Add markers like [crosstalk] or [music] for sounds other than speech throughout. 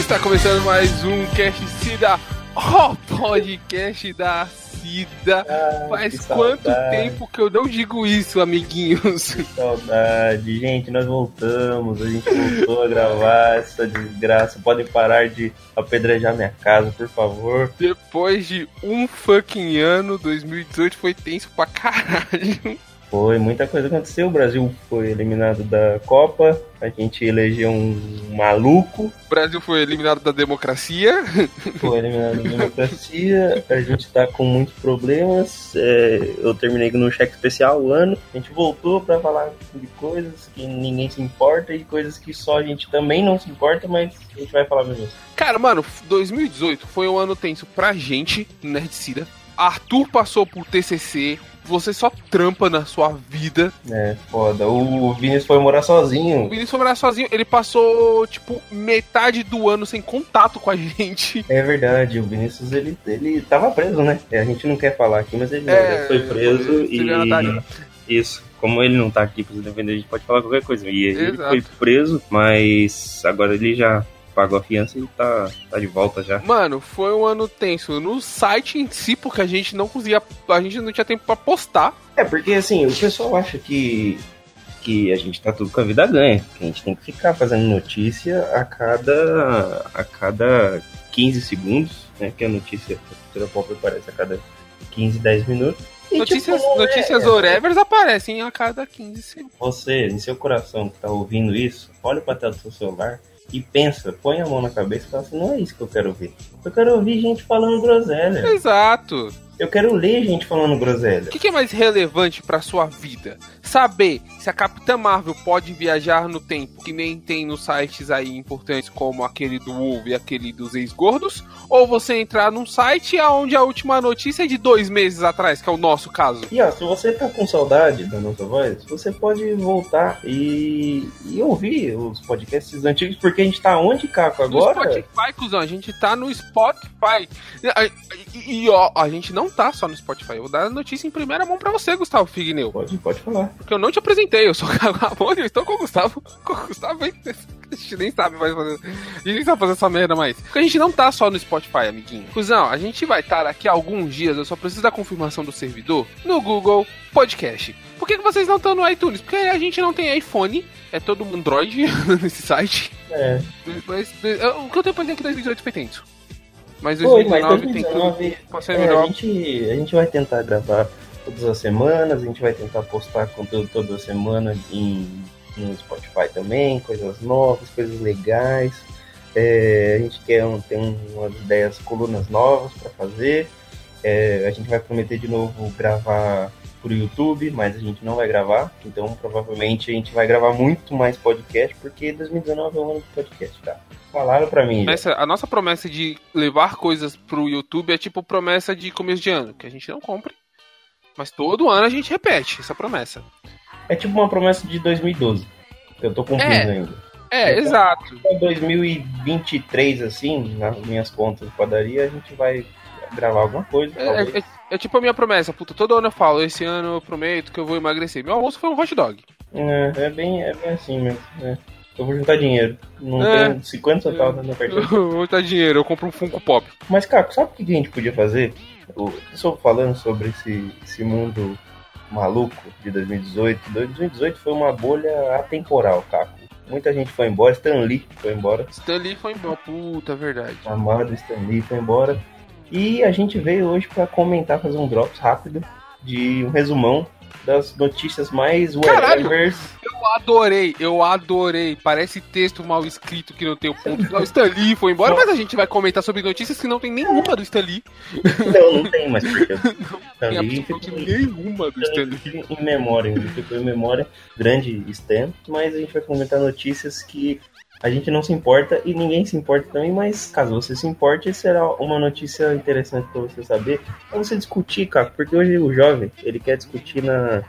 Está começando mais um Cast Cida, o podcast da Cida. Ah, Faz que quanto saudade. tempo que eu não digo isso, amiguinhos? Saudade, gente, nós voltamos, a gente voltou a gravar essa desgraça. Podem parar de apedrejar minha casa, por favor. Depois de um fucking ano, 2018 foi tenso pra caralho. Foi, muita coisa aconteceu. O Brasil foi eliminado da Copa, a gente elegeu um maluco, O Brasil foi eliminado da democracia. [laughs] foi eliminado da democracia, a gente tá com muitos problemas. é, eu terminei no cheque especial o ano, a gente voltou pra falar de coisas que ninguém se importa e coisas que só a gente também não se importa, mas a gente vai falar mesmo. Cara, mano, 2018 foi um ano tenso pra gente, Nerdcida. Arthur passou por TCC. Você só trampa na sua vida. É, foda. O Vinícius foi morar O sozinho. Vinícius foi morar sozinho. Ele passou, tipo, metade do ano sem contato com a gente. É verdade, o Vinícius ele, ele tava preso, né? É, A gente não quer falar aqui, mas ele É, já foi preso e. Isso. Como ele não tá aqui pra se defender, a gente pode falar qualquer coisa. E ele Exato. foi preso, mas agora ele já pagou a fiança e tá, tá de volta já. Mano, foi um ano tenso no site em si, porque a gente não conseguia. A gente não tinha tempo pra postar. É, porque assim, o pessoal acha que, que a gente tá tudo com a vida ganha. Que a gente tem que ficar fazendo notícia a cada, a cada 15 segundos, né? Que a notícia da cultura pop aparece a cada 15, 10 minutos. E, Notícias, tipo, não é- notícias Orevers aparecem a cada 15 segundos. Você, em seu coração que tá ouvindo isso, olha pra tela do seu celular e pensa, põe a mão na cabeça e fala assim, não é isso que eu quero ouvir. Eu quero ouvir gente falando groselha. Exato. Eu quero ler gente falando groselha. O que, que é mais relevante pra sua vida? Saber se a Capitã Marvel pode viajar no tempo, que nem tem nos sites aí importantes como aquele do Wolf e aquele dos ex-gordos? Ou você entrar num site onde a última notícia é de dois meses atrás, que é o nosso caso? E ó, se você tá com saudade da nossa voz, você pode voltar e, e ouvir os podcasts antigos, porque a gente tá onde, Caco, No agora? Spotify, cuzão, a gente tá no Spotify. E, e, ó, a gente não tá só no Spotify. Eu vou dar a notícia em primeira mão pra você, Gustavo Figneu. Pode, pode falar. Porque eu não te apresentei, eu sou Gabão eu estou com o Gustavo. [laughs] Com o Gustavo a gente nem sabe mais fazer. A gente nem sabe fazer essa merda mais. Porque a gente não tá só no Spotify, amiguinho. Cusão, a gente vai estar daqui a alguns dias, eu só preciso da confirmação do servidor, no Google Podcast. Por que, que vocês não estão no iTunes? Porque a gente não tem iPhone, é todo Android [laughs] nesse site. É. Mas, é, o que eu tenho pra dizer é que 2018 foi tenso. Mas Foi, mas 2019 tem tudo 2019 É, melhor. a, gente, a gente vai tentar gravar todas as semanas, a gente vai tentar postar conteúdo toda semana em, no Spotify também, coisas novas, coisas legais. É, a gente quer um, ter um- umas ideias, colunas novas para fazer. É, a gente vai prometer de novo gravar pro YouTube, mas a gente não vai gravar. Então provavelmente a gente vai gravar muito mais podcast, porque 2019 é o ano do podcast, tá? Falaram pra mim. Essa- a nossa promessa de levar coisas pro YouTube é tipo promessa de começo de ano, que a gente não compre. Mas todo ano a gente repete essa promessa. É tipo uma promessa de 2012. que Eu tô cumprindo É. ainda. É, Então- exato. Em 2023, assim, nas minhas contas de padaria, a gente vai gravar alguma coisa. talvez. É, é- é tipo a minha promessa, puta, todo ano eu falo, esse ano eu prometo que eu vou emagrecer. Meu almoço foi um hot dog. É, é bem, é bem assim mesmo. né? Eu vou juntar dinheiro. Não É. tenho 50 centavos na minha carteira. [laughs] Eu vou dar dinheiro, eu compro um Funko Pop. Mas, Caco, sabe o que a gente podia fazer? Eu estou falando sobre esse, esse mundo maluco de 2018. 2018 foi uma bolha atemporal, Caco. Muita gente foi embora, Stan Lee foi embora. Stan Lee foi embora, puta, é verdade. amado Stan Lee foi embora. E a gente veio hoje para comentar, fazer um drops rápido de um resumão das notícias mais whatevers. Eu adorei, eu adorei. Parece texto mal escrito que não tem o ponto. O Stan Lee foi embora, mas a gente vai comentar sobre notícias que não tem nenhuma do Stan Lee. Não, não tem mais porque [laughs] Stan Tem Lee ficou nenhuma do Stan Lee. em memória, ele ficou em memória, grande Stan, mas a gente vai comentar notícias que a gente não se importa e ninguém se importa também, mas caso você se importe, será uma notícia interessante para você saber, pra você discutir, cara, porque hoje o jovem, ele quer discutir na,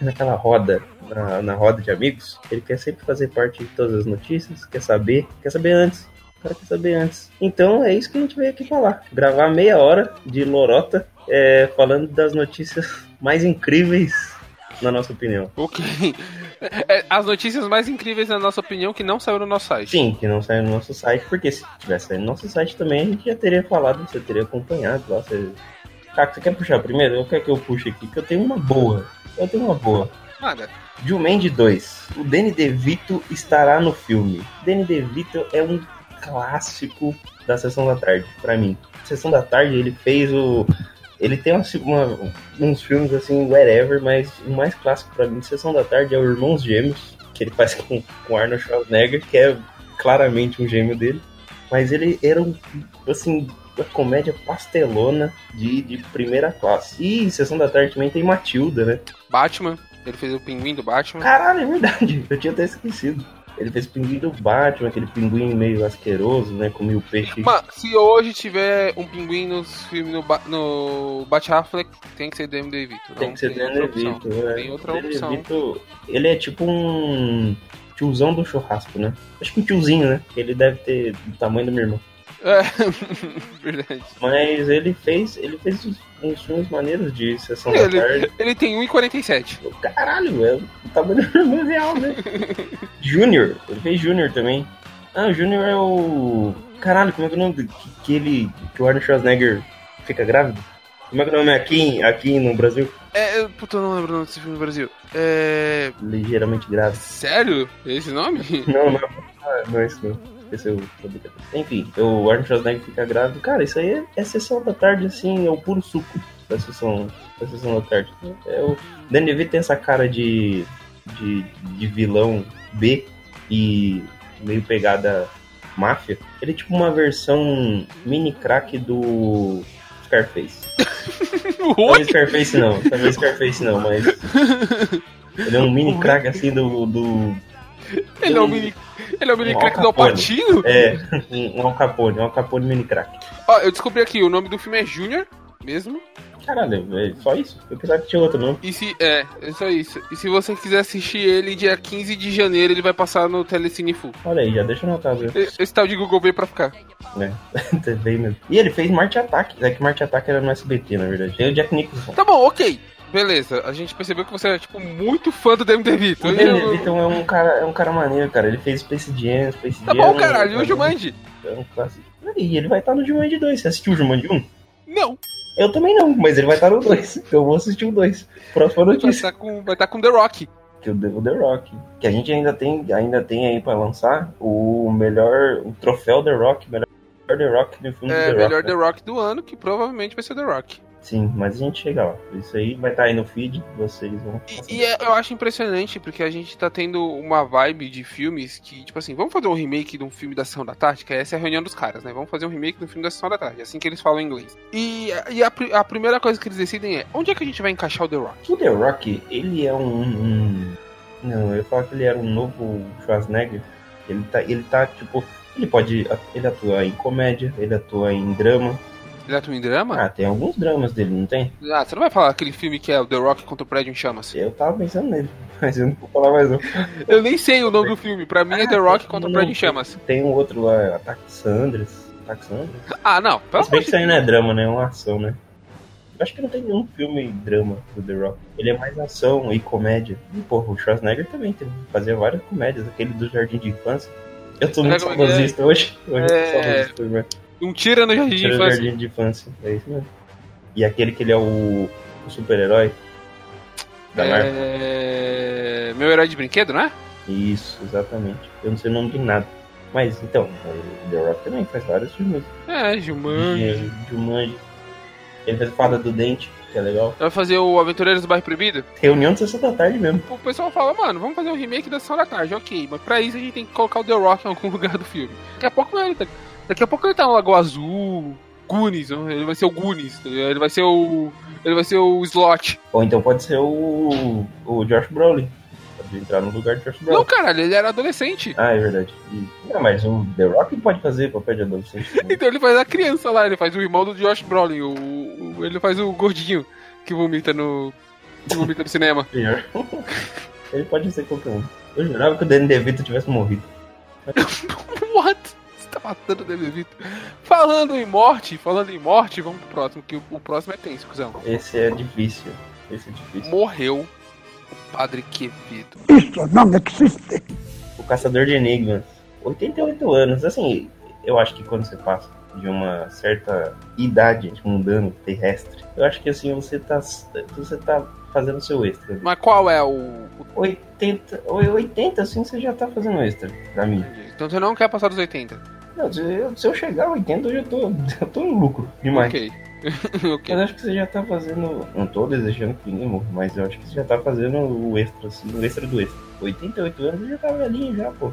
naquela roda, na, na roda de amigos, ele quer sempre fazer parte de todas as notícias, quer saber, quer saber antes. Cara quer saber antes. Então é isso que a gente veio aqui falar. Gravar meia hora de lorota é, falando das notícias mais incríveis na nossa opinião. Ok. [laughs] É, as notícias mais incríveis, na nossa opinião, que não saiu no nosso site. Sim, que não saiu no nosso site, porque se tivesse saído no nosso site também, a gente já teria falado, você teria acompanhado lá. Você... Cara, você quer puxar primeiro? Eu quero que eu puxe aqui, que eu tenho uma boa. Eu tenho uma boa. Nada. Jumanji 2. O Danny DeVito estará no filme. Danny DeVito é um clássico da Sessão da Tarde, pra mim. Sessão da Tarde, ele fez o... Ele tem uma, uma- uns filmes assim, whatever, mas o mais clássico pra mim de Sessão da Tarde é o Irmãos Gêmeos, que ele faz com, com Arnold Schwarzenegger, que é claramente um gêmeo dele. Mas ele era um, assim, uma comédia pastelona de, de primeira classe. E Sessão da Tarde também tem Matilda, né? Batman. Ele fez o pinguim do Batman. Caralho, é verdade. Eu tinha até esquecido. Ele fez o pinguim do Batman, aquele pinguim meio asqueroso, né? Comia o peixe. Mano, se hoje tiver um pinguim nos filmes no, ba no Bat Affleck, tem que ser Danny DeVito. Tem que ser Danny. DeVito. é. Tem outra Danny opção. DeVito, ele é tipo um tiozão do churrasco, né? Acho que um tiozinho, né? Ele deve ter do tamanho do meu irmão. É, [laughs] verdade. Mas ele fez, ele fez uns, filmes maneiros de Sessão da Ele- Tarde. Ele tem 1,47. Caralho, velho. O tamanho do irmão real, né? [laughs] Júnior. Ele fez Júnior também. Ah, o Júnior é o... Caralho, como é que é o nome? Que, que ele... Que o Arnold Schwarzenegger fica grávido? Como é que é o nome aqui, aqui no Brasil? É, eu- puta, eu não lembro o nome desse filme no Brasil. É. Ligeiramente grávido. Sério? Esse nome? [laughs] Não, não. Não é isso não. É. Enfim, o Arnold Schwarzenegger fica grávido. Cara, isso aí é, é sessão da tarde, assim, é o puro suco da sessão, da sessão da tarde. É o... Danny DeVito tem essa cara de, de, de vilão B e meio pegada máfia. Ele é tipo uma versão mini crack do Scarface. [laughs] Talvez Scarface não, talvez Scarface não, mas [laughs] ele é um mini crack assim do, do Ele é o mini. Ele é o mini Um crack do Al Capone. Alpatino? é um Al Capone, um Al Capone mini crack. Ó, eu descobri aqui, o nome do filme é Junior, mesmo. Caralho, é só isso? Eu pensava que tinha outro nome. E se. É, é só isso. E se você quiser assistir ele dia 15 de janeiro, ele vai passar no Telecine Full. Olha aí, já deixa anotado. Esse tal de Google veio pra ficar. Né? [laughs] Veio mesmo. E ele fez Marte Ataque. É que Marte Ataque era no SBT, na verdade. Tem o Jack Nicholson. Tá bom, ok. Beleza, a gente percebeu que você é, tipo, muito fã do DeVito. O Danny DeVito é um cara, é um cara maneiro, cara. Ele fez Space Jam, Space Tá Jam. bom, caralho, e o Jumanji? É um clássico. E ele vai estar no Jumanji 2. Você assistiu o Jumanji 1? Não, Eu também não, mas ele vai estar no 2. Eu vou assistir o 2. Próxima vai notícia. estar com, vai tá com The Rock. que o The, The Rock. Que a gente ainda tem, ainda tem aí pra lançar o melhor. O troféu The Rock, melhor The Rock no filme É, do The melhor Rock. The né? Rock do ano, que provavelmente vai ser The Rock. Sim, mas a gente chega lá. Isso aí vai estar aí no feed, vocês vão. E, e é- eu acho impressionante, porque a gente tá tendo uma vibe de filmes que, tipo assim, vamos fazer um remake de um filme da Sessão da Tarde, que essa é a reunião dos caras, né? Vamos fazer um remake um filme da Sessão da Tarde, é assim que eles falam em inglês. E, e a, a primeira coisa que eles decidem é, onde é que a gente vai encaixar o The Rock? O The Rock, ele é um. um- Não, eu ia falar que ele era um novo Schwarzenegger. Ele tá, ele tá, tipo. Ele pode. Ele atua em comédia, ele atua em drama. Ele atua em drama? Ah, tem alguns dramas dele, não tem? Ah, você não vai falar aquele filme que é o The Rock contra o Prédio em Chamas? Eu tava pensando nele, [laughs] mas eu não vou falar mais não. Eu nem sei o nome do filme, pra mim é The Rock contra o Prédio em Chamas. Tem um outro lá, Ataque Sandras. Ataque Sandras? Ah, não, pelo Se bem que isso aí não é drama, né? É uma ação, né? Eu acho que não tem nenhum filme drama do The Rock. Ele é mais ação e comédia. E, porra, o Schwarzenegger também tem, fazia várias comédias. Aquele do Jardim de Infância. Eu tô muito É, é é? saudosista hoje. Hoje eu É. tô saudosista, velho. Um tira no Jardim de Tira do Infância. Jardim de Infância. É isso mesmo. E aquele que ele é o, o super-herói da Marvel. É... Meu herói de brinquedo, não é? Isso, exatamente. Eu não sei o nome de nada. Mas, então, o The Rock também faz vários filmes. É, Gilman. De Jumanji. Ele fez Fada do Dente, que é legal. Vai fazer o Aventureiros do Bairro Proibido? Reunião de sessão da tarde mesmo. O pessoal fala, mano, vamos fazer um remake da Sessão da Tarde, ok, mas pra isso a gente tem que colocar o The Rock em algum [laughs] lugar do filme. Daqui a pouco ele tá, daqui a pouco ele tá no Lagoa Azul, Goonies, ele vai ser o Goonies, tá ele vai ser o. Ele vai ser o Slot. Ou então pode ser o, o Josh Brolin. Pode entrar no lugar de Josh Não, Brolin. caralho, ele era adolescente. Ah, é verdade. E- não, mas o The Rock pode fazer papel de adolescente. [laughs] Então ele faz a criança lá, ele faz o irmão do Josh Brolin, o, o- ele faz o gordinho que vomita no. que vomita no cinema. [laughs] Ele pode ser qualquer um. Eu jurava que o Danny DeVito tivesse morrido. [laughs] Tá matando o Danny DeVito. Falando em morte, falando em morte, vamos pro próximo, que o, o próximo é tenso, cuzão. Esse é difícil. Esse é difícil. Morreu Padre Quevedo? Isso não existe. O Caçador de Enigmas. 88 anos. Assim, eu acho que quando você passa de uma certa idade mundano terrestre, eu acho que assim você tá, você tá fazendo seu extra. Mas qual é o. o... 80, 80 assim você já tá fazendo extra pra mim. Então você não quer passar dos 80? Não, se eu, chegar a 80 eu já tô, [laughs] já tô no lucro demais. Ok. [laughs] ok. Mas acho que você já tá fazendo. Não tô desejando que ninguém morra, mas eu acho que você já tá fazendo o extra, assim, o extra do extra. 88 anos eu já tá velhinho já, pô.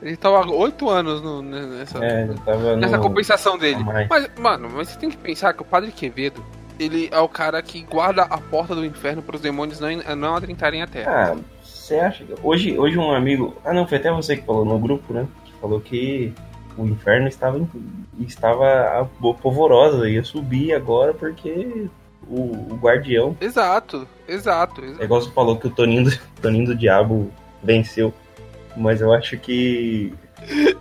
Ele tava há 8 anos no- nessa, É, tava nessa no... compensação dele. Mas, mano, mas você tem que pensar que o Padre Quevedo, ele é o cara que guarda a porta do inferno para os demônios não, não adentrarem a terra. Ah, você acha que. Hoje, hoje um amigo. Ah não, foi até você que falou no grupo, né? Que falou que o inferno estava, estava polvorosa, ia subir agora porque o, o guardião. Exato, exato. É igual você falou que o Toninho do, [laughs] Toninho do Diabo venceu. Mas eu acho que.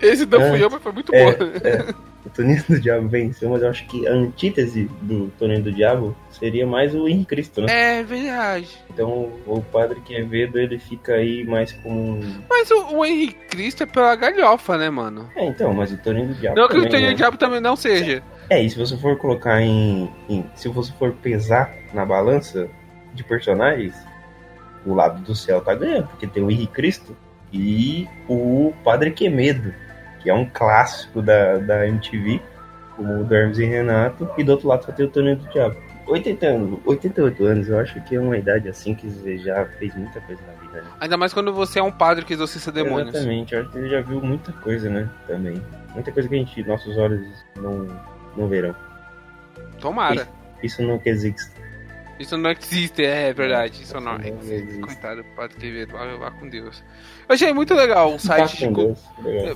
Esse não fui É. eu, mas foi muito É, bom. é, [laughs] o Toninho do Diabo venceu, mas eu acho que a antítese do Toninho do Diabo seria mais o Henrique Cristo, né? É verdade. Então o Padre Quevedo ele fica aí mais como um. Mas o, o Henrique Cristo é pela galhofa, né, mano? É, então, mas o Toninho do Diabo. Não que o também, Tenho né? Diabo também não seja. É, e se você for colocar em, em- Se você for pesar na balança de personagens, o lado do céu tá ganhando, porque tem o Henrique Cristo e o Padre Quemedo, que é um clássico da, da MTV, como o do Hermes e Renato, e do outro lado só tem o Toninho do Diabo. 80 anos, 88 anos, eu acho que é uma idade assim que você já fez muita coisa na vida, né? Ainda mais quando você é um padre que exorcista demônios. Exatamente, eu acho que ele já viu muita coisa, né? Também. Muita coisa que a gente, nossos olhos não, não verão. Tomara. Isso não existe. Isso não existe, é verdade. Isso não não existe. existe. Coitado do Padre Quevedo, vá, vá com Deus. Eu achei muito legal o site de, Tá cu- Deus, legal.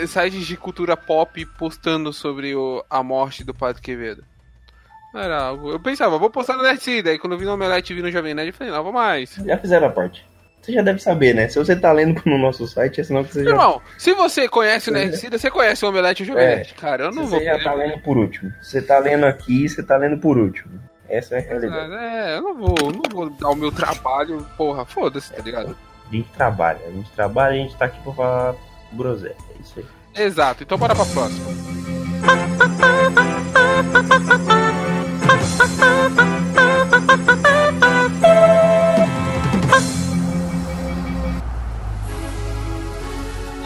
eh, sites de cultura pop postando sobre o- a morte do Padre Quevedo. Era algo. Eu pensava, vou postar no Nerdcida. Aí quando eu vi no Omelete e vi no Jovem Nerd, eu falei, não, vou mais. Já fizeram a parte. Você já deve saber, né? Se você tá lendo no nosso site, é sinal que você já, Irmão, se você conhece o Nerdcida, você conhece o Omelete e o Jovem É. Nerd. Cara, eu não você vou. já tá lendo por último. Você tá lendo aqui, você tá lendo por último. Essa é a realidade. É, eu não vou, eu não vou dar o meu trabalho, porra, foda-se, tá ligado? A gente trabalha. A gente trabalha e a gente tá aqui pra falar groselha. É isso aí. Exato, então bora pra próxima.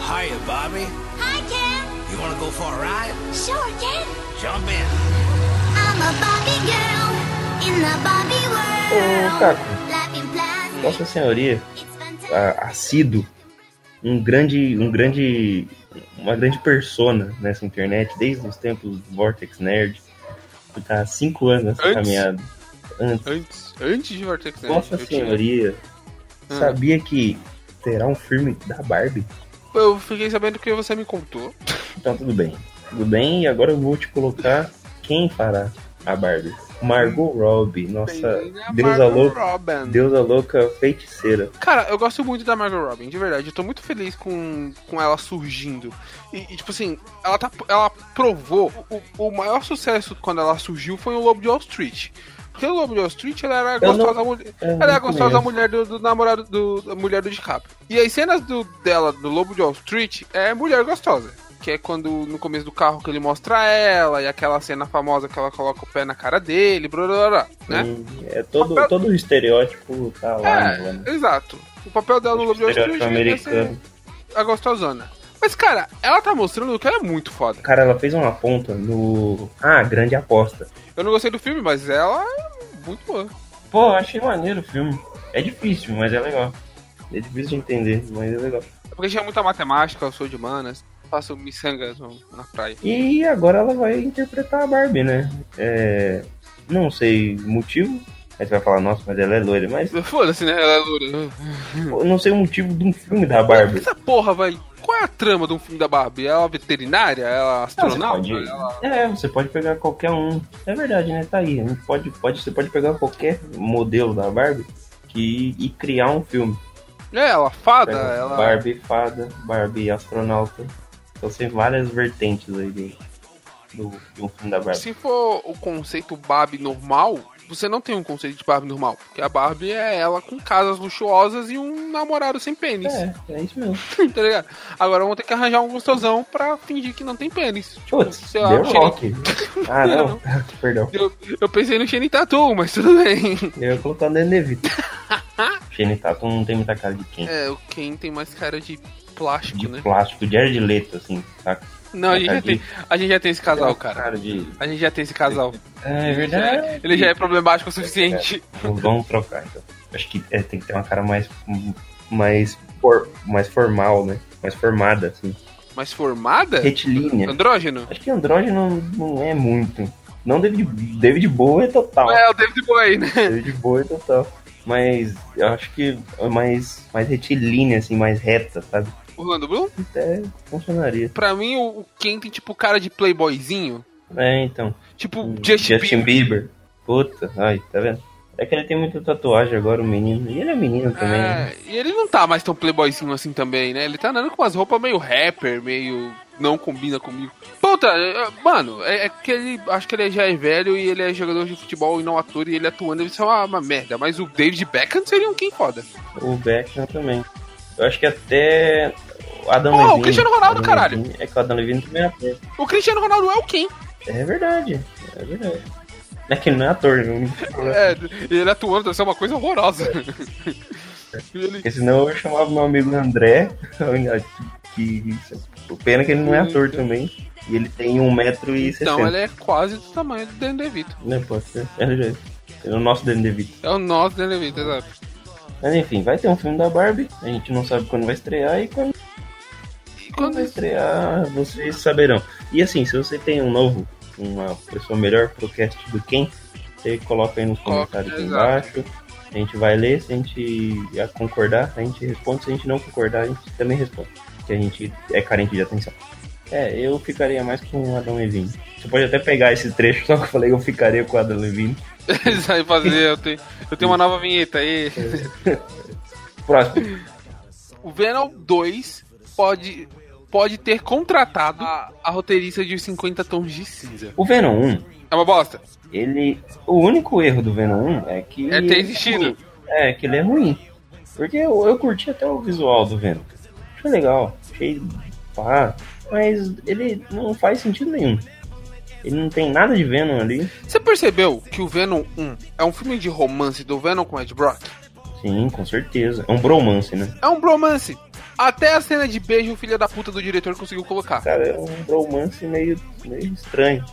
Hiya, Bobby. Hi, Ken. You wanna go for a ride? Sure, Ken. Jump in. I'm a Barbie girl Ô. Caco. Vossa Senhoria, It's fantastic. a- assíduo, um grande, um grande, uma grande persona nessa internet, desde os tempos do Vortex Nerd, que tá há cinco anos nessa Antes? caminhada. Antes. Antes, antes de Vortex Nerd. Vossa eu tinha- Senhoria, Ah. sabia que terá um filme da Barbie? Eu fiquei sabendo que você me contou. Então tudo bem. Tudo bem, e agora eu vou te colocar quem fará a Barbie. Margot Robbie, nossa deusa louca, Robin. deusa louca feiticeira. Cara, eu gosto muito da Margot Robin, de verdade. Eu tô muito feliz com, com ela surgindo. E, e, tipo assim, ela, tá, ela provou. O, o maior sucesso quando ela surgiu foi o Lobo de Wall Street. Porque o Lobo de Wall Street ela era a Eu não- gostosa mulher. Ela a não gostosa mulher do, do namorado do da mulher do DiCaprio. E as cenas do, dela, do Lobo de Wall Street, é mulher gostosa. Que é quando no começo do carro que ele mostra ela, e aquela cena famosa que ela coloca o pé na cara dele, blá blá blá, né? Hum, É todo, Papel- todo o estereótipo tá lá, É, né? exato. O papel dela no de Wall Street Estereótipo é americano. a gostosona. Mas, cara, ela tá mostrando que ela é muito foda. Cara, ela fez uma ponta no. Ah, grande aposta. Eu não gostei do filme, mas ela é muito boa. Pô, eu achei maneiro o filme. É difícil, mas é legal. É difícil de entender, mas é legal. É porque tinha muita matemática, eu sou de humanas, faço miçanga no- na praia. E agora ela vai interpretar a Barbie, né? É. Não sei o motivo. Aí você vai falar, nossa, mas ela é loira. Mas [laughs] Foda-se, né? Ela é loura. eu não sei o motivo de um filme da Barbie. Essa porra, vai. Qual é a trama de um filme da Barbie? Ela é veterinária? Ela é Ah, você astronauta? pode, Ela... é, você pode pegar qualquer um. É verdade, né? Tá aí. Pode, pode, você pode pegar qualquer modelo da Barbie que, e criar um filme. É, ela fada, ela. Barbie fada, Barbie astronauta. Então tem várias vertentes aí de, do, de um filme da Barbie. Se for o conceito Barbie normal, você não tem um conceito de Barbie normal. Porque a Barbie é ela com casas luxuosas e um namorado sem pênis. É, é isso mesmo. [laughs] tá ligado? Agora vamos ter que arranjar um gostosão pra fingir que não tem pênis. Tipo, Putz, sei lá, Shane- Rock. [laughs] Ah, não. [laughs] Perdão. Eu, eu pensei no Shane mas tudo bem. Eu ia colocar o Danny DeVito. Shane Tatum não tem muita cara de quem? É, o Ken tem mais cara de plástico, De né? plástico, de Jared Leto, assim, saca? Não, a gente, já de- tem, a gente já tem esse casal, cara. Cara de... A gente já tem esse casal. É verdade. Ele já é problemático o suficiente. Vamos- Vamos trocar, então. Acho que é, tem que ter uma cara mais... Mais, for, mais formal, né? Mais formada, assim. Mas formada? Retilínea. Andrógeno? Acho que andrógeno não, não é muito. Não David, David Bowie é total. É, o David Bowie, né? David Bowie é total. Mas eu acho que é mais, mais retilínea, assim, mais reta, sabe? Orlando Bloom? Até funcionaria. Pra mim, o o Ken tem tipo cara de playboyzinho. É, então. Tipo, Justin, Justin Bieber. Bieber. Puta, ai, tá vendo? É que ele tem muita tatuagem agora, o menino. E ele é menino também, né? É, e ele não tá mais tão playboyzinho assim também, né? Ele tá andando com umas roupas meio rapper, meio não combina comigo. Puta, é, mano, é, é que ele. Acho que ele já é velho e ele é jogador de futebol e não ator, e ele atuando deve ser uma, uma merda. Mas o David Beckham seria um Ken foda. O Beckham também. Eu acho que até Adam Pô, o Levine. Cristiano Ronaldo, Adam caralho. Levine- é que o Adam Levine também é ator. O Cristiano Ronaldo é o Ken. É verdade, é verdade. É que ele não é ator, né? [laughs] É, ele atuando deve ser uma coisa horrorosa. [laughs] E ele- Porque senão eu chamava meu amigo André, [laughs] que o pena que ele não é ator também. E ele tem 1,60m. então ele é quase do tamanho do Dan DeVito. Né, pode ser. É, é, é o nosso Danny DeVito. É o nosso Dan DeVito, exato. Mas enfim, vai ter um filme da Barbie. A gente não sabe quando vai estrear e quando, quando quando estrear vocês saberão. E assim, se você tem um novo, uma pessoa melhor pro cast do Quem, você coloca aí nos comentários exato. embaixo. A gente vai ler, se a gente concordar, a gente responde. Se a gente não concordar, a gente também responde. Que a gente é carente de atenção. É, eu ficaria mais com o Adam Levine. Você pode até pegar esse trecho, [laughs] só que eu falei eu ficaria com o Adam Levine. [laughs] vão fazer, eu tenho, eu tenho uma nova vinheta aí. [laughs] Próximo. O Venom 2 pode, pode ter contratado a, a roteirista de 50 tons de cinza. O Venom 1, É uma bosta. ele. O único erro do Venom 1 é que. É ter existido. É, que ele é ruim. Porque eu, eu curti até o visual do Venom. Achei legal. Achei. pá. Mas ele não faz sentido nenhum. Ele não tem nada de Venom ali. Você percebeu que o Venom 1 é um filme de romance do Venom com Ed Brock? Sim, com certeza. É um bromance, né? É um bromance. Até a cena de beijo o filho da puta do diretor conseguiu colocar. Cara, é um bromance meio, meio estranho.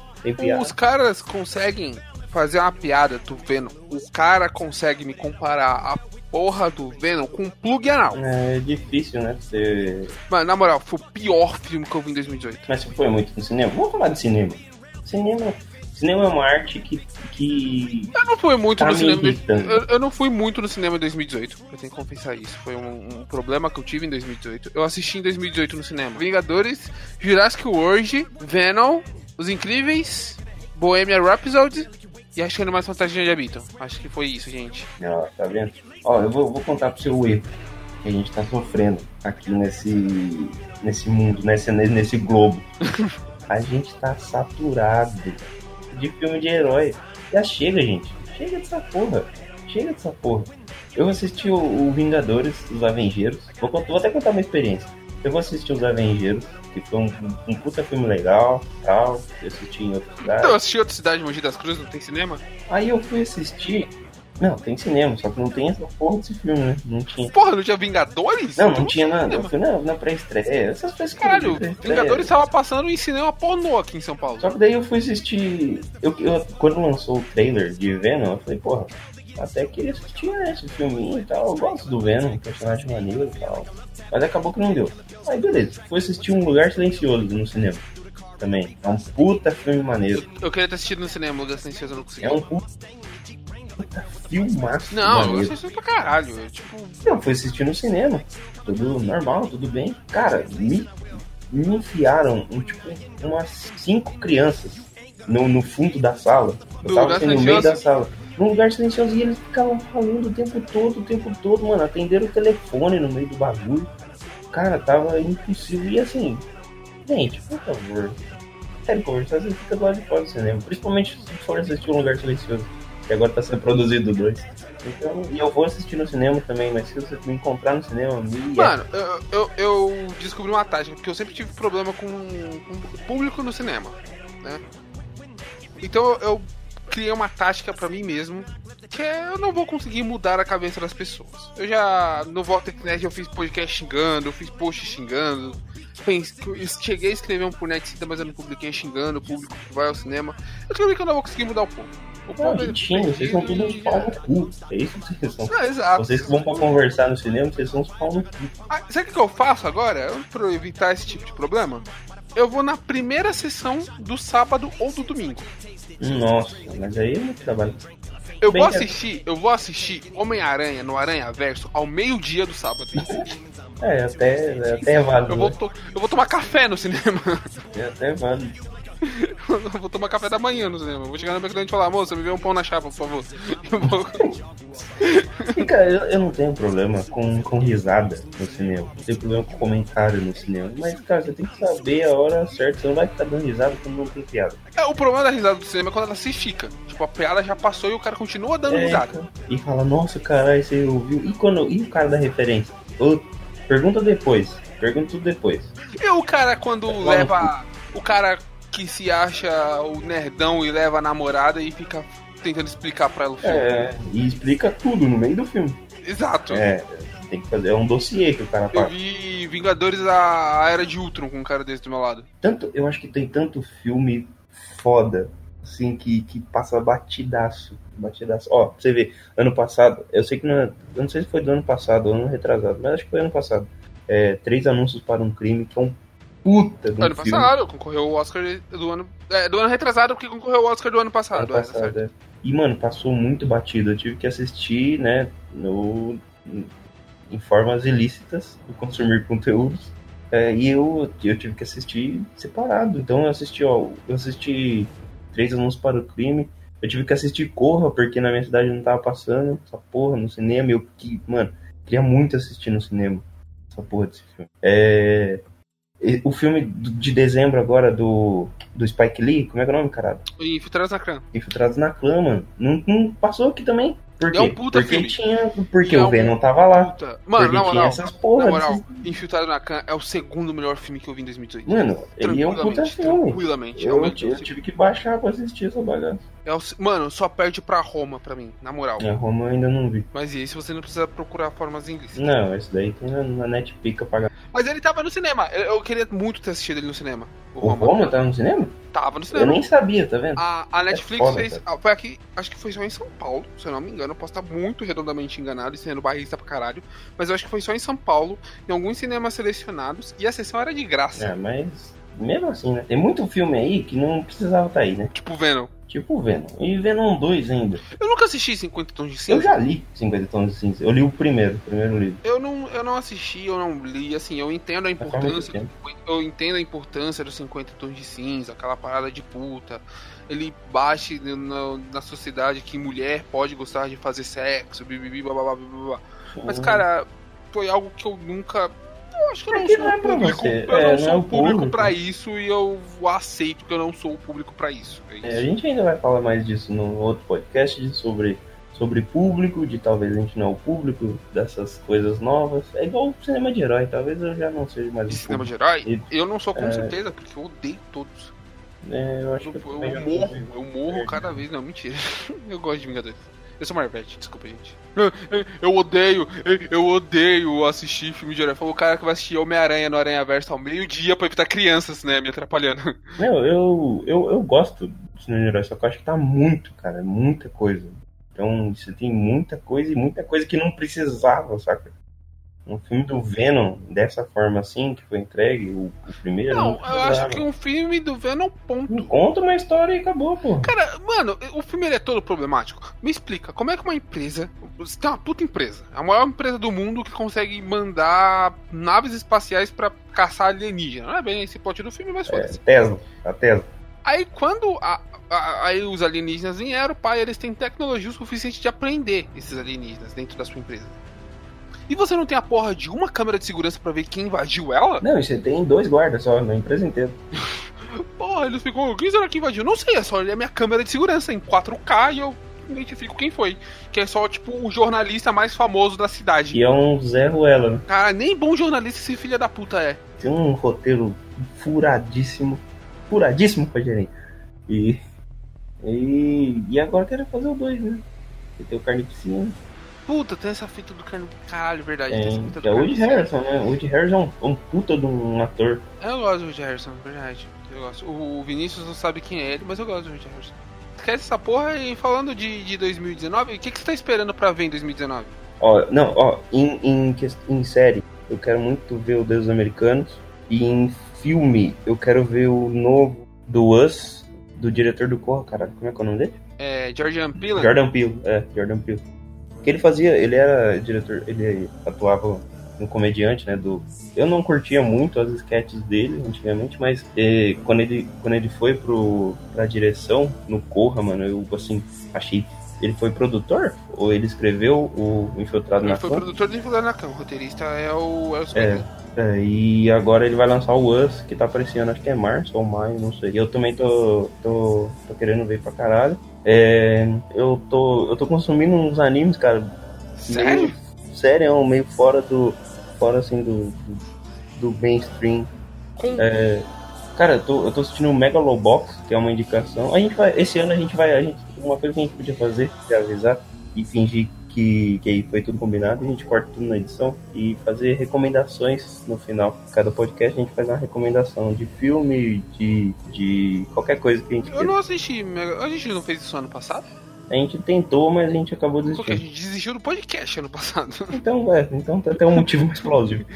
Os caras conseguem fazer uma piada do Venom. O cara consegue me comparar a porra do Venom com um plug anal. É difícil, né? Você... Mano, na moral, foi o pior filme que eu vi em 2018. Mas você foi muito no cinema? Vamos falar de cinema. Cinema, cinema é uma arte que. que... Eu não fui muito Tá no cinema. Eu, eu não fui muito no cinema em 2018. Eu tenho que confessar isso. Foi um, um problema que eu tive em 2018. Eu assisti em 2018 no cinema. Vingadores, Jurassic World, Venom, Os Incríveis, Bohemian Rhapsody e acho que Animais Fantásticos de habitam. Acho que foi isso, gente. Ó, tá vendo? Ó, eu vou, vou contar pro seu erro que a gente tá sofrendo aqui nesse, nesse mundo, nesse, nesse globo. [laughs] A gente tá saturado de filme de herói. Já chega, gente. Chega dessa porra. Chega dessa porra. Eu assisti o, o Vingadores, os Avengeiros. Vou, vou até contar uma experiência. Eu vou assistir os Avengeiros, que foi um, um puta filme legal, tal. Eu assisti em outra cidade. Então, eu assisti outra cidade, Mogi das Cruzes, não tem cinema? Aí eu fui assistir. Não, tem cinema, só que não tem essa porra desse filme, né? Não tinha. Porra, não tinha Vingadores? Não, não tinha nada. Eu cinema. fui na, na pré-estreia. Essas coisas que Caralho, eu-. Vingadores tava passando em cinema pornô aqui em São Paulo. Só que daí eu fui assistir. Eu, eu- quando lançou o trailer de Venom, eu falei, porra, até queria assistir né, esse filminho e tal. Eu gosto do Venom, um personagem maneiro e tal. Mas acabou que não deu. Aí beleza, fui assistir um lugar silencioso no cinema. Também. É um puta filme maneiro. Eu queria ter assistido no cinema, Lugar Silencioso, eu não consegui. É um puta filmaço. Não, eu assisti pra caralho. eu, Tipo, Não, fui assistir no cinema. Tudo normal, tudo bem. Cara, me, me enfiaram um, tipo, umas cinco crianças no, no fundo da sala. Eu tava assim, no meio da sala. Num lugar silencioso e eles ficavam falando o tempo todo, o tempo todo, mano. Atenderam o telefone no meio do bagulho. Cara, tava impossível. E assim, gente, por favor. Sério, conversar, você fica do lado de fora do cinema. Principalmente se for assistir um lugar silencioso. Que agora tá sendo produzido dois. Então, e eu vou assistir no cinema também, mas se você me encontrar no cinema, me Mano, eu, eu, eu descobri uma tática, porque eu sempre tive problema com, com público no cinema, né? Então eu, eu criei uma tática pra mim mesmo, que é eu não vou conseguir mudar a cabeça das pessoas. Eu já, no Vortex eu fiz podcast xingando, eu fiz post xingando, cheguei a escrever um por net, mas eu não publiquei xingando o público que vai ao cinema. Eu descobri que eu não vou conseguir mudar o povo. O Não, é vocês são tudo uns perdido pau no cu. É isso que vocês são. Ah, exato. Vocês que vão pra conversar no cinema, vocês são uns pau no cu. Ah, sabe o que eu faço agora? Pra evitar esse tipo de problema? Eu vou na primeira sessão do sábado ou do domingo. Nossa, mas aí é muito trabalho. Eu Bem vou assistir, eu vou assistir Homem-Aranha no Aranha Verso ao meio-dia do sábado. [laughs] É, até, até é válido. Eu vou, né? to- eu vou tomar café no cinema. É até válido. [laughs] [laughs] Vou tomar café da manhã no cinema. Vou chegar no McDonald's e falar, moça, me vê um pão na chapa, por favor. [laughs] E, cara, eu, eu não tenho problema com, com risada no cinema. Não tenho problema com comentário no cinema. Mas, cara, você tem que saber a hora certa. Você não vai ficar dando risada quando não tem piada. É, o problema da risada do cinema é quando ela se estica. Tipo, a piada já passou e o cara continua dando É, risada. E fala, nossa, caralho, você ouviu. E, quando, e o cara da referência? Pergunta depois. Pergunta tudo depois. E o cara quando no leva. O cara que se acha o nerdão e leva a namorada e fica tentando explicar pra ela o filme. É, e explica tudo no meio do filme. Exato. É, tem que fazer. É um dossiê que o cara Eu faz. vi Vingadores a Era de Ultron com um cara desse do meu lado. Tanto, eu acho que tem tanto filme foda, assim, que, que passa batidaço. Batidaço. Ó, pra você ver, ano passado, eu sei que não, é- eu não sei se foi do ano passado ou ano retrasado, mas acho que foi ano passado. É, Três Anúncios para um Crime, que é um puta um ano filme. passado, concorreu o Oscar do ano. É, do ano retrasado, porque concorreu o Oscar do ano passado. Ano é, passado, é. E, mano, passou muito batido. Eu tive que assistir, né, no, em formas ilícitas de consumir conteúdos. É, e eu, eu tive que assistir separado. Então eu assisti, ó, eu assisti Três Anúncios para o Crime. Eu tive que assistir Corra, porque na minha cidade não tava passando essa porra no cinema. e Eu que, mano, queria muito assistir no cinema essa porra desse filme. É, e- o filme de dezembro agora do, do Spike Lee, como é que é o nome, caralho? Infiltrados na Clã. Infiltrados na Clã, mano. Não, não passou aqui também. Por quê? É um puta porque filme. tinha. Porque É o um Venom tava lá. Puta. Mano, na moral, essas porra. na moral, desses- Infiltrado na Clã é o segundo melhor filme que eu vi em 2018. Mano, ele é um puta filme. Tranquilamente. Eu, realmente, eu é o tive que baixar pra assistir essa bagaça. É o- Mano, só perde pra Roma pra mim, na moral. A Roma eu ainda não vi. Mas e aí, se você não precisa procurar formas inglesas? Não, esse daí tem na, na Netpica pagar. Mas ele tava no cinema. Eu, eu queria muito ter assistido ele no cinema. O O Roma. Roma tá no cinema? Tava no Eu cinema. nem sabia, tá vendo? A, a Netflix foda, fez. cara. ah, Foi aqui, acho que foi só em São Paulo, se eu não me engano. Eu posso estar muito redondamente enganado e sendo barrista pra caralho. Mas eu acho que foi só em São Paulo, em alguns cinemas selecionados, e a sessão era de graça. É, mas mesmo assim, né? Tem muito filme aí que não precisava estar aí, né? Tipo Venom. Tipo Venom. E Venom 2 ainda. Eu nunca assisti 50 Tons de Eu Cinza. já li 50 Tons de Cinza. Eu li o primeiro, o primeiro livro. Eu não, eu não assisti, eu não li, assim, eu entendo a muito importância. tempo. Eu entendo a importância dos 50 tons de cinza, aquela parada de puta. Ele bate na, na sociedade que mulher pode gostar de fazer sexo, bibibi, bababá, bababá. Mas, cara, foi algo que eu nunca. Eu acho que eu não É sou é o público. Eu É, não sou é o público pra isso e eu aceito que eu não sou o público pra isso. É isso. É, a gente ainda vai falar mais disso no outro podcast sobre, sobre público, de talvez a gente não é o público dessas coisas novas. É igual o cinema de herói, talvez eu já não seja mais De cinema público. de herói, E- eu não sou com é. certeza, porque eu odeio todos. É, eu acho Eu, que eu não morro, eu morro cada vez. Não, mentira. [laughs] Eu gosto de Vingadores. Eu sou Marvete, desculpa, gente. Eu, [laughs] eu- eu odeio, eu, eu odeio assistir filme de herói. Foi o cara que vai assistir Homem-Aranha no Aranha Verso ao meio-dia pra evitar crianças, né, me atrapalhando. [laughs] Não, eu, eu, eu gosto do cinema de herói, só que eu acho que tá muito, cara, muita coisa. Então, você tem muita coisa e muita coisa que não precisava, saca? Um filme do Venom, dessa forma assim, que foi entregue, o, o primeiro. Não, eu precisava. acho que um filme do Venom, ponto. Conta uma história e acabou, pô. Cara, mano, o filme é todo problemático. Me explica, como é que uma empresa. Você tem uma puta empresa. É a maior empresa do mundo que consegue mandar naves espaciais pra caçar alienígena. Não é bem esse plot do filme, mas É, foda-se. Tesla, a Tesla. Aí quando a- aí os alienígenas vieram, pai, eles têm tecnologia o suficiente de aprender esses alienígenas dentro da sua empresa. E você não tem a porra de uma câmera de segurança pra ver quem invadiu ela? Não, você tem dois guardas só na empresa inteira. [laughs] Porra, eles ficam, quem será que invadiu? Não sei, é só olhar minha câmera de segurança em 4K e eu identifico quem foi. Que é só, tipo, o jornalista mais famoso da cidade. E é um Zé Ruela, né? Cara, nem bom jornalista esse filho da puta é. Tem um roteiro furadíssimo. Furadíssimo, Rogerinho. E. E, e agora quero fazer o 2, né? Você tem o Carnificina. Puta, tem essa fita do carne. Caralho, verdade. tem essa Tem, que é o Woody. Harrison, né? O Woody Harrison é um, um puta de um ator. Eu gosto do Woody Harrison, verdade. Eu gosto. O Vinícius não sabe quem é ele, mas eu gosto do Woody Harrison. Esquece essa porra e falando de, de 2019, o que, que você tá esperando pra ver em 2019? Ó, não, ó, em, em, em série, eu quero muito ver o Deus dos Americanos. E em filme, eu quero ver o novo do Us, do diretor do Corra, caralho. Como é que é o nome dele? É. Jordan Peele? Jordan Peele, é, Jordan Peele. Que ele fazia, ele era diretor, ele atuava no comediante, né, do... Eu não curtia muito as sketches dele antigamente, mas eh, quando, ele, quando ele foi pro, pra direção no Corra, mano, eu, assim, achei... Ele foi produtor? Ou ele escreveu o Infiltrado Ele na foi Cama? produtor do Infiltrado na Cama. O roteirista é o. É o É. é, e agora ele vai lançar o Us, que tá aparecendo, acho que é março ou maio, não sei. Eu também tô, tô, tô querendo ver pra caralho. É, eu, tô, eu tô consumindo uns animes, cara. Sério? Meio, sério, meio fora do. Fora assim do, do, do mainstream. É, cara, eu tô, eu tô assistindo o Megalobox, que é uma indicação. A gente vai. Esse ano a gente vai. A gente, uma coisa que a gente podia fazer é avisar e fingir que, que aí foi tudo combinado, a gente corta tudo na edição e fazer recomendações no final. Cada podcast a gente faz uma recomendação de filme, de, de qualquer coisa que a gente Eu queira. não assisti. A gente não fez isso ano passado? A gente tentou, mas a gente acabou Porque a desistindo. gente desistiu do podcast ano passado. [laughs] Então, é, então tem até um motivo mais plausível.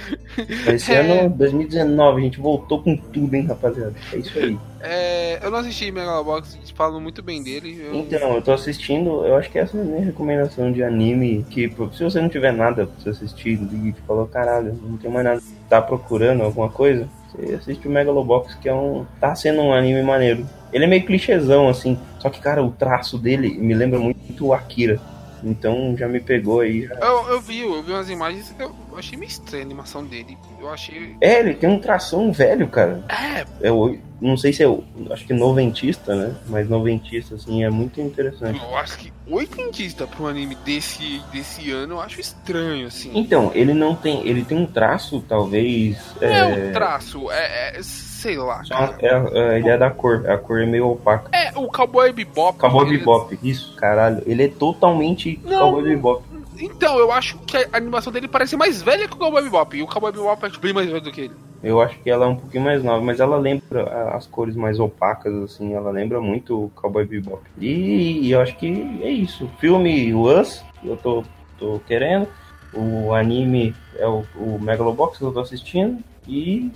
Esse É. ano, 2019, a gente voltou com tudo, hein, rapaziada. É isso aí. É, eu não assisti Megalobox, falam muito bem dele. Eu... Então, eu tô assistindo, eu acho que essa é a minha recomendação de anime, que se você não tiver nada pra você assistir e falou, caralho, não tem mais nada, tá procurando alguma coisa, você assiste o Megalobox, que é um. tá sendo um anime maneiro. Ele é meio clichêzão, assim, só que, cara, o traço dele me lembra muito o Akira. Então já me pegou aí. já- Eu, eu vi, eu vi umas imagens eu achei meio estranha a animação dele. Eu achei. É, ele tem um tração velho, cara. É, É o, não sei se é. Acho que noventista, né? Mas noventista, assim, é muito interessante. eu acho que oitentista pra um anime desse, desse ano eu acho estranho, assim. Então, ele não tem. Ele tem um traço, talvez. Não é o traço, é, é- sei lá, cara. é é a ideia da cor. A cor é meio opaca. É, o Cowboy Bebop. Cowboy ele- Bebop, isso, caralho. Ele é totalmente Não. Cowboy Bebop. Então, eu acho que a animação dele parece mais velha que o Cowboy Bebop. E o Cowboy Bebop é tipo, bem mais velho do que ele. Eu acho que ela é um pouquinho mais nova, mas ela lembra as cores mais opacas, assim. Ela lembra muito o Cowboy Bebop. E, e eu acho que é isso. O filme Us, eu tô, tô querendo. O anime é o, o Megalobox que eu tô assistindo. E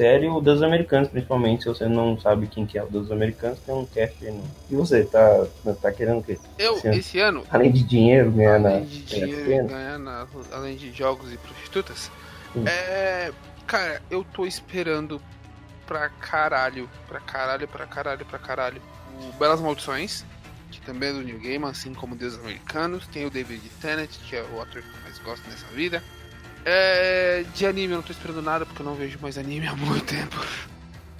série o Deus Americanos, principalmente. Se você não sabe quem que é o Deus Americanos, tem um cast aí. No... E você, tá, tá querendo o quê? Eu, Sim. esse ano, Além de dinheiro, ganhar na além de dinheiro, ESPN? ganhar na, além de jogos e prostitutas, Hum. é. Cara, eu tô esperando pra caralho, pra caralho, pra caralho, pra caralho. O Belas Maldições, que também é do New Game, assim como Deuses Americanos. Tem o David Tennant, que é o ator que eu mais gosto nessa vida. É, de anime eu não tô esperando nada, porque eu não vejo mais anime há muito tempo.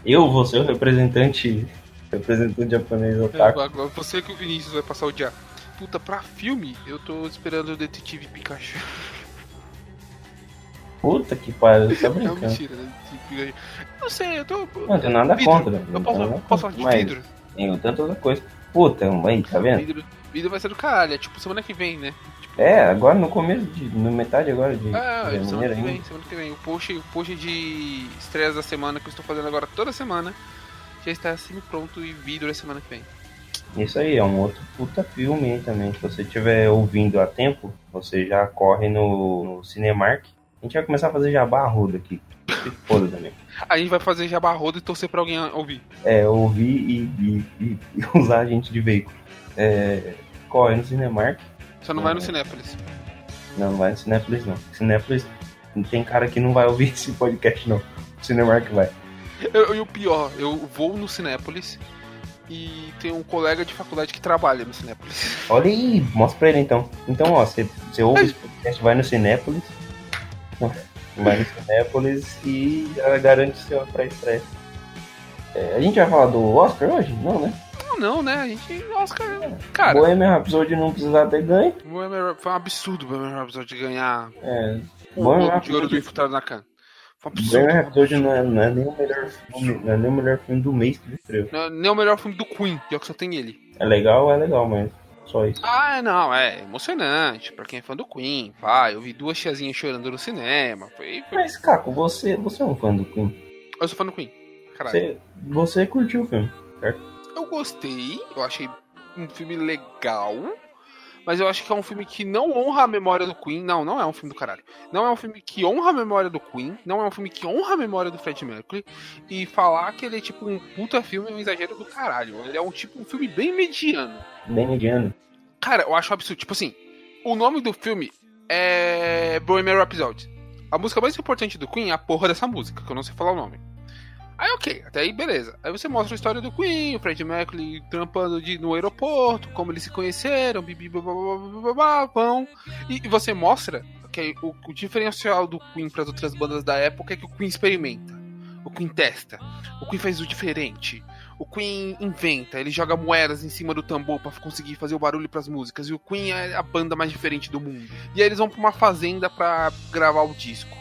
Eu vou ser o representante, representante japonês otaku. Agora você que o Vinícius vai passar o dia. Puta, pra filme, eu tô esperando o Detetive Pikachu. Puta que pariu, tá Não, [laughs] brincando. mentira, Detetive Pikachu. Não sei, eu tô. Não tem nada Vidro. contra. Eu não posso, nada posso falar de vidro? Tem tanta outra coisa. Puta, aí, tá vendo? Vidro, vidro vai ser do caralho, é tipo semana que vem, né? É, agora no começo, de, no metade agora de Ah, de semana que vem, semana que vem. O post, o post de estreias da semana que eu estou fazendo agora toda semana já está assim pronto e vidro é semana que vem. Isso aí, é um outro puta filme aí também. Se você estiver ouvindo a tempo, você já corre no, no Cinemark. A gente vai começar a fazer jabá arruda aqui. Se foda também. A gente vai fazer jabá roda e torcer pra alguém ouvir. É, ouvir e, e- e- e usar a gente de veículo. É, corre no Cinemark. Só não vai no É. Cinépolis. Não, não vai no Cinépolis não. Cinépolis tem cara que não vai ouvir [laughs] esse podcast não. O Cinemark vai. Eu- E o pior, eu vou no Cinépolis e tem um colega de faculdade que trabalha no Cinépolis. Olha aí, mostra pra ele então. Então, ó, você, você ouve esse podcast, vai no Cinépolis. Vai no Cinépolis e já garante seu pré-estreia. É, a gente vai falar do Oscar hoje? Não, né? Não, não, né? A gente. Oscar. Cara, Bohemian Rhapsody não precisava ter ganho. Bohemian- foi um absurdo o Bohemian Rhapsody ganhar É, o Bohemian Globo de Ouro do Rhapsody, Infiltrado na Can. Foi um Bohemian absurdo. Rhapsody não é, não é nem o melhor filme, não é nem o melhor filme do mês que ele estreou. Não é nem o melhor filme do Queen, já que só tem ele. É legal, é legal, mas só isso. Ah, não, é emocionante. Pra quem é fã do Queen, vai. Eu vi duas tiazinhas chorando no cinema. Foi. foi- Mas, Caco, você, você é um fã do Queen. Eu sou fã do Queen. Caralho. Você, você curtiu o filme. Eu gostei, eu achei um filme legal, mas eu acho que é um filme que não honra a memória do Queen. Não, não é um filme do caralho. Não é um filme que honra a memória do Queen, não é um filme que honra a memória do Fred Mercury. E falar que ele é tipo um puta filme é um exagero do caralho. Ele é um tipo um filme bem mediano. Bem mediano. Cara, eu acho absurdo. Tipo assim, o nome do filme é Bohemian Rhapsody. A música mais importante do Queen é a porra dessa música, que eu não sei falar o nome. Aí ok, até aí beleza. Aí você mostra a história do Queen, o Fred Mercury trampando no aeroporto, como eles se conheceram, bibi, pão. E, você mostra que o, diferencial do Queen para as outras bandas da época é que o Queen experimenta, o Queen testa, o Queen faz o diferente. O Queen inventa, ele joga moedas em cima do tambor pra conseguir fazer o barulho pras músicas. E o Queen é a banda mais diferente do mundo. E aí eles vão pra uma fazenda pra gravar o disco.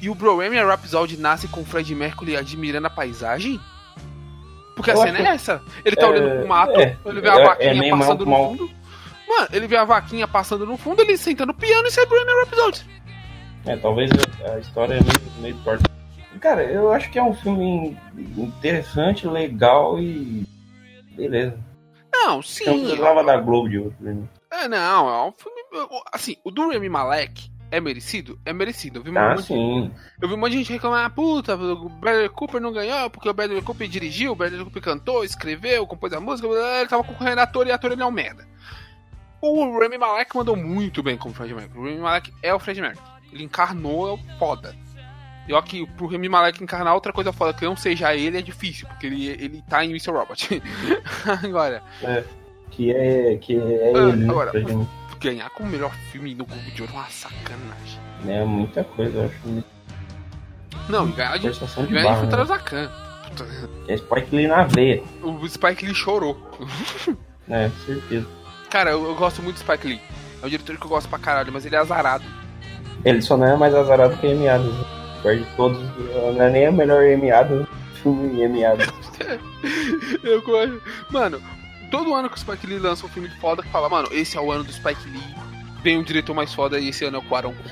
E o Bohemian Rhapsody nasce com o Fred Mercury admirando a paisagem? Porque a Eu cena acho é essa. Ele tá é, olhando pro mato, é, ele vê a é- é vaquinha meio passando no mal- fundo. Mano, ele vê a vaquinha passando no fundo, ele senta no piano e sai Bohemian Rhapsody. É, talvez a, a história é meio, meio torta. Cara, eu acho que é um filme interessante, legal e. Beleza. Não, sim. Não precisava da Globo de outro. Né? É, não, é um filme. Assim, o do Remy Malek é merecido? É merecido. Eu vi, Ah, sim. eu vi um monte de gente reclamar, ah, puta, o Bradley Cooper não ganhou porque o Bradley Cooper dirigiu, o Bradley Cooper cantou, escreveu, compôs a música, ele tava concorrendo ator e ator ele é um merda. O Remy Malek mandou muito bem como Fred Mercury. O Remy Malek é o Fred Mercury. Ele encarnou, é o foda. E ó que pro Remy Malek encarnar outra coisa foda que não seja ele é difícil, porque ele, ele tá em Mr. Robot. [laughs] Agora, Que é, que é Ah, ele, né? agora. Ganhar como melhor filme no Globo de Ouro é uma sacanagem. né? Muita coisa, eu acho. Não, e ganhar de, de ganhar de. Infiltrados Né? é Spike Lee na veia. O Spike Lee chorou. né? [laughs] certeza. Cara, eu, eu gosto muito do Spike Lee. É um diretor que eu gosto pra caralho, mas ele é azarado. Ele só não é mais azarado que Amy Adams. né? Perde todos. Não é nem a melhor Amy Adams. Filme Amy Adams. [laughs] Eu gosto. Mano, todo ano que o Spike Lee lança um filme de foda que fala, mano, esse é o ano do Spike Lee. Vem um diretor mais foda e esse ano é o Quaron. [laughs]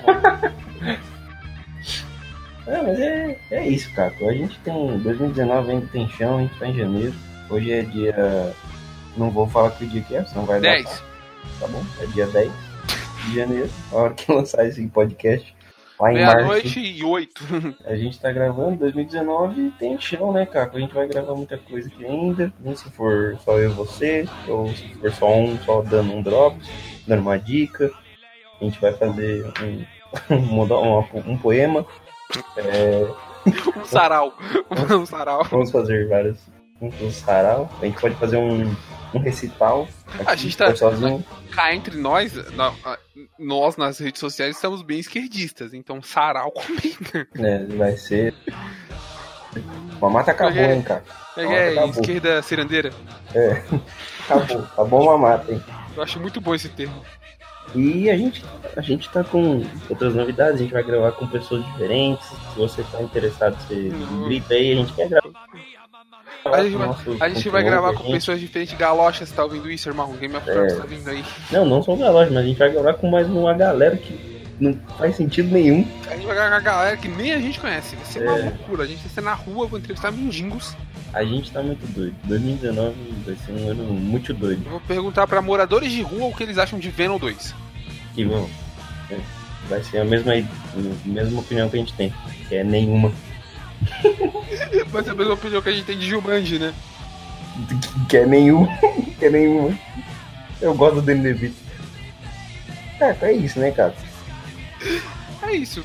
É, mas é, é isso, cara. A gente tem. 2019 ainda tem chão, a gente tá em janeiro. Hoje é dia. Não vou falar que dia que é, senão vai dar. 10. Tá bom? É dia 10 de janeiro, a hora que [laughs] lançar esse podcast. Meia-noite e oito. [laughs] A gente tá gravando 2019 e tem chão, né, cara? A gente vai gravar muita coisa aqui ainda. Nem se for só eu e você, ou se for só um, só dando um drops, dando uma dica. A gente vai fazer um, [laughs] mudar um, um poema. É, Um sarau. [laughs] Um sarau. vamos fazer vários. Um sarau. A gente pode fazer um, um recital. A aqui, gente tá- sozinho. Cá entre nós, na- nós nas redes sociais estamos bem esquerdistas, então sarau combina. né? Vai ser. Mamata acabou, Peguei. hein, cara. É, é, esquerda cirandeira. Acabou. Tá bom, mamata, hein? Eu acho muito bom esse termo. E a gente, a gente tá com outras novidades, a gente vai gravar com pessoas diferentes. Se você tá interessado, você Uhum. grita aí, a gente quer gravar. A gente vai, a gente vai gravar com gente- pessoas diferentes. Galocha, você tá ouvindo isso, irmão? Game of Thrones É. tá vindo aí. Não, não só galera, mas a gente vai gravar com mais uma galera que não faz sentido nenhum. A gente vai gravar com a galera que nem a gente conhece. Vai ser uma É. loucura. A gente vai ser na rua, vou entrevistar mendigos. A gente tá muito doido. 2019 vai ser um ano muito doido. Eu vou perguntar pra moradores de rua o que eles acham de Venom 2. Que vamos. é, Vai ser a mesma, a mesma opinião que a gente tem, que é nenhuma. [laughs] Vai ser a mesma opinião que a gente tem de Jumanji, né? Que é nenhum. [laughs] que é nenhuma. Eu gosto do Danny DeVito. É, é isso, né, cara? [laughs] É isso.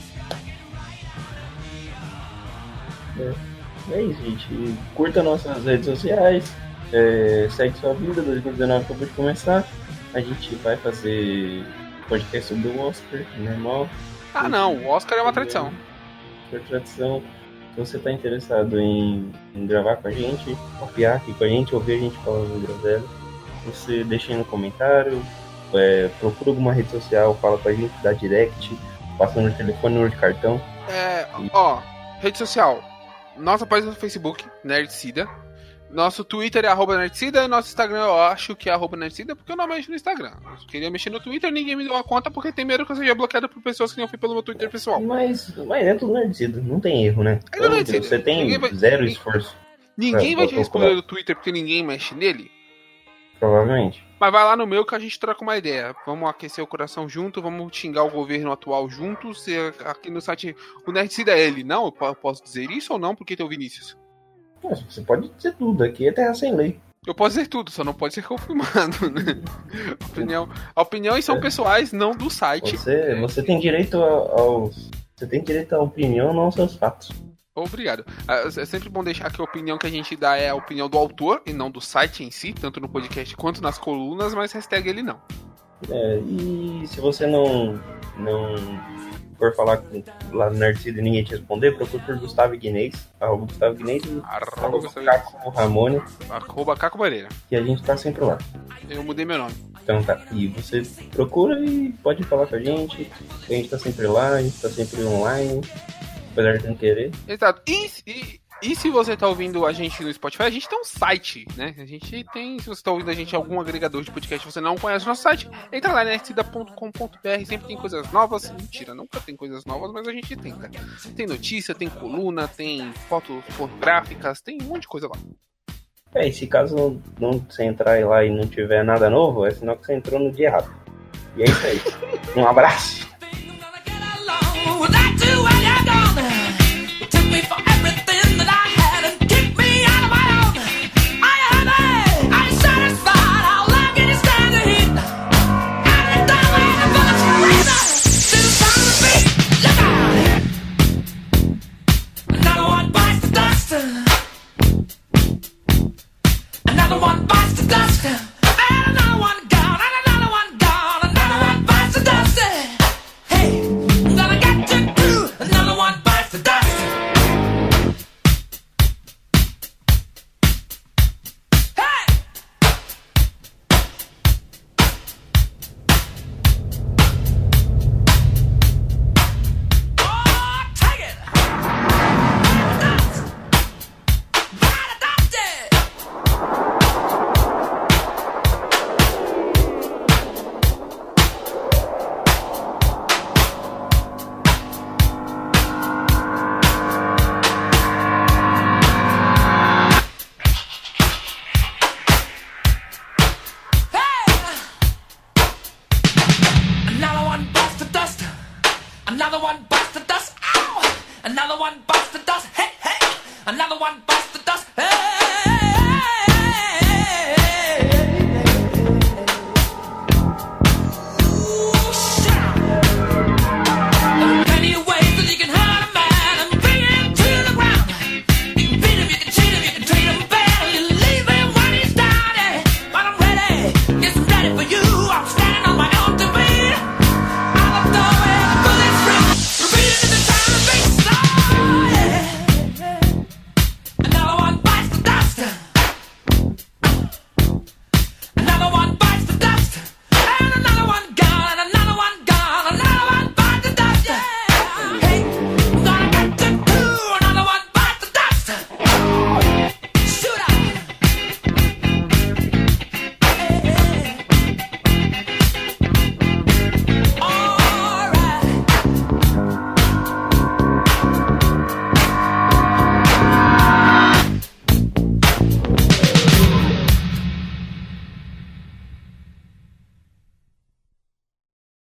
É isso, gente. Curta nossas redes sociais. é, segue sua vida, 2019 acabou de começar. A gente vai fazer podcast sobre o Oscar, normal, Ah, não. O Oscar é uma tradição. por tradição. Se você tá interessado em, em gravar com a gente, copiar aqui com a gente, ouvir a gente falando groselha, você deixa aí no comentário, é, procura alguma rede social, fala com a gente, dá direct, passa no telefone, número de cartão. É, ó, rede social. Nossa página no Facebook, Nerdcida. Nosso Twitter é arroba Nerdcida e nosso Instagram eu acho que é arroba Nerdcida porque eu não mexo no Instagram. Eu queria mexer no Twitter, ninguém me deu uma conta porque tem medo que eu seja bloqueado por pessoas que não fui pelo meu Twitter pessoal. Mas, mas é tudo nerdcido, não tem erro, né? É tudo Então, nerdcido. você tem Ninguém zero esforço, Ninguém É, vai te responder no Twitter porque ninguém mexe nele. provavelmente. Mas vai lá no meu que a gente troca uma ideia. Vamos aquecer o coração junto, vamos xingar o governo atual juntos. Aqui no site o Nerdcida é ele. Não, eu po- posso dizer isso ou não porque tem o Vinícius. Mas você pode dizer tudo, aqui é terra sem lei. Eu posso dizer tudo, só não pode ser confirmado, [laughs] né? Opinião, opiniões são pessoais, não do site. Você, você tem direito ao- aos. Você tem direito à opinião, não aos seus fatos. Obrigado. Ah, É sempre bom deixar que a opinião que a gente dá é a opinião do autor e não do site em si, tanto no podcast quanto nas colunas, mas hashtag ele não. É, e se você não, não for falar com, lá no Nerdcida e ninguém te responder, procure por Gustavo Guinês, arroba Gustavo Guinês e Arroba arroba Gustavo Caco Ramone, Arroba Caco Moreira. que a gente tá sempre lá. Eu mudei meu nome. Então tá, e você procura e pode falar com a gente, a gente tá sempre lá, a gente tá sempre online, apesar de não querer. Exato. E, e, e se você tá ouvindo a gente no Spotify, a gente tem um site, né? A gente tem, se você tá ouvindo a gente em algum agregador de podcast e você não conhece o nosso site, entra lá nerdcida.com.br, sempre tem coisas novas. Mentira, nunca tem coisas novas, mas a gente tenta. Tem notícia, tem coluna, tem fotos pornográficas, tem um monte de coisa lá. É, e se caso não você entrar lá e não tiver nada novo, é sinal que você entrou no dia errado. E é isso aí. [laughs] Um abraço! Another one bites the dust. Ow! Another one bites the dust. Hey, hey! Another one bites the dust. Hey!